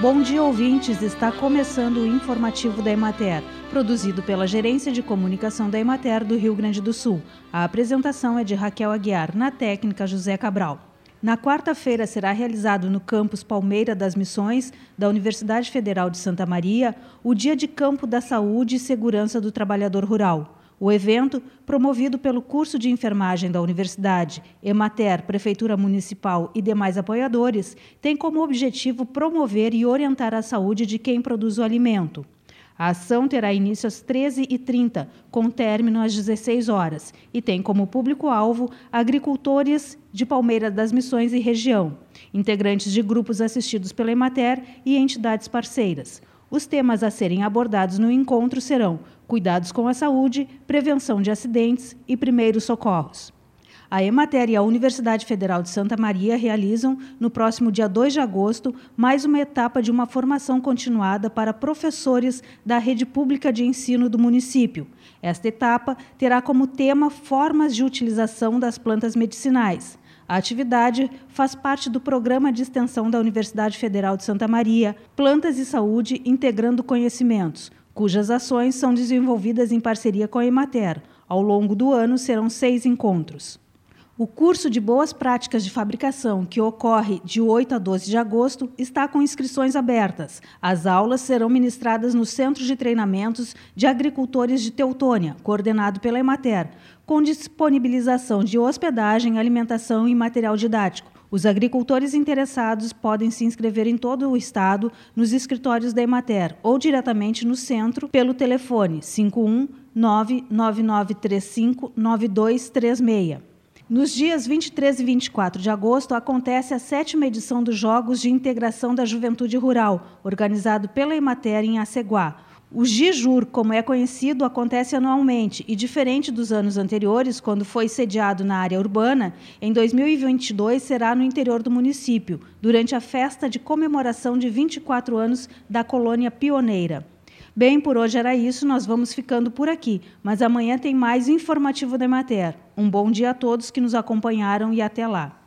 Bom dia, ouvintes! Está começando o informativo da Emater, produzido pela Gerência de Comunicação da Emater do Rio Grande do Sul. A apresentação é de Raquel Aguiar, na técnica José Cabral. Na quarta-feira será realizado no campus Palmeira das Missões da Universidade Federal de Santa Maria o Dia de Campo da Saúde e Segurança do Trabalhador Rural. O evento, promovido pelo curso de enfermagem da Universidade, Emater, Prefeitura Municipal e demais apoiadores, tem como objetivo promover e orientar a saúde de quem produz o alimento. A ação terá início às 13h30, com término às 16 horas, e tem como público-alvo agricultores de Palmeira das Missões e região, integrantes de grupos assistidos pela Emater e entidades parceiras. Os temas a serem abordados no encontro serão cuidados com a saúde, prevenção de acidentes e primeiros socorros. A Emater e a Universidade Federal de Santa Maria realizam, no próximo dia 2 de agosto, mais uma etapa de uma formação continuada para professores da rede pública de ensino do município. Esta etapa terá como tema formas de utilização das plantas medicinais. A atividade faz parte do programa de extensão da Universidade Federal de Santa Maria, Plantas e Saúde Integrando Conhecimentos, cujas ações são desenvolvidas em parceria com a Emater. Ao longo do ano serão seis encontros. O curso de Boas Práticas de Fabricação, que ocorre de 8 a 12 de agosto, está com inscrições abertas. As aulas serão ministradas no Centro de Treinamentos de Agricultores de Teutônia, coordenado pela Emater, com disponibilização de hospedagem, alimentação e material didático. Os agricultores interessados podem se inscrever em todo o estado nos escritórios da Emater ou diretamente no centro pelo telefone 51 99935 9236. Nos dias 23 e 24 de agosto, acontece a sétima edição dos Jogos de Integração da Juventude Rural, organizado pela Emater em Aceguá. O Gijur, como é conhecido, acontece anualmente e, diferente dos anos anteriores, quando foi sediado na área urbana, em 2022 será no interior do município, durante a festa de comemoração de 24 anos da colônia pioneira. Bem, por hoje era isso, nós vamos ficando por aqui, mas amanhã tem mais informativo da Emater. Um bom dia a todos que nos acompanharam e até lá.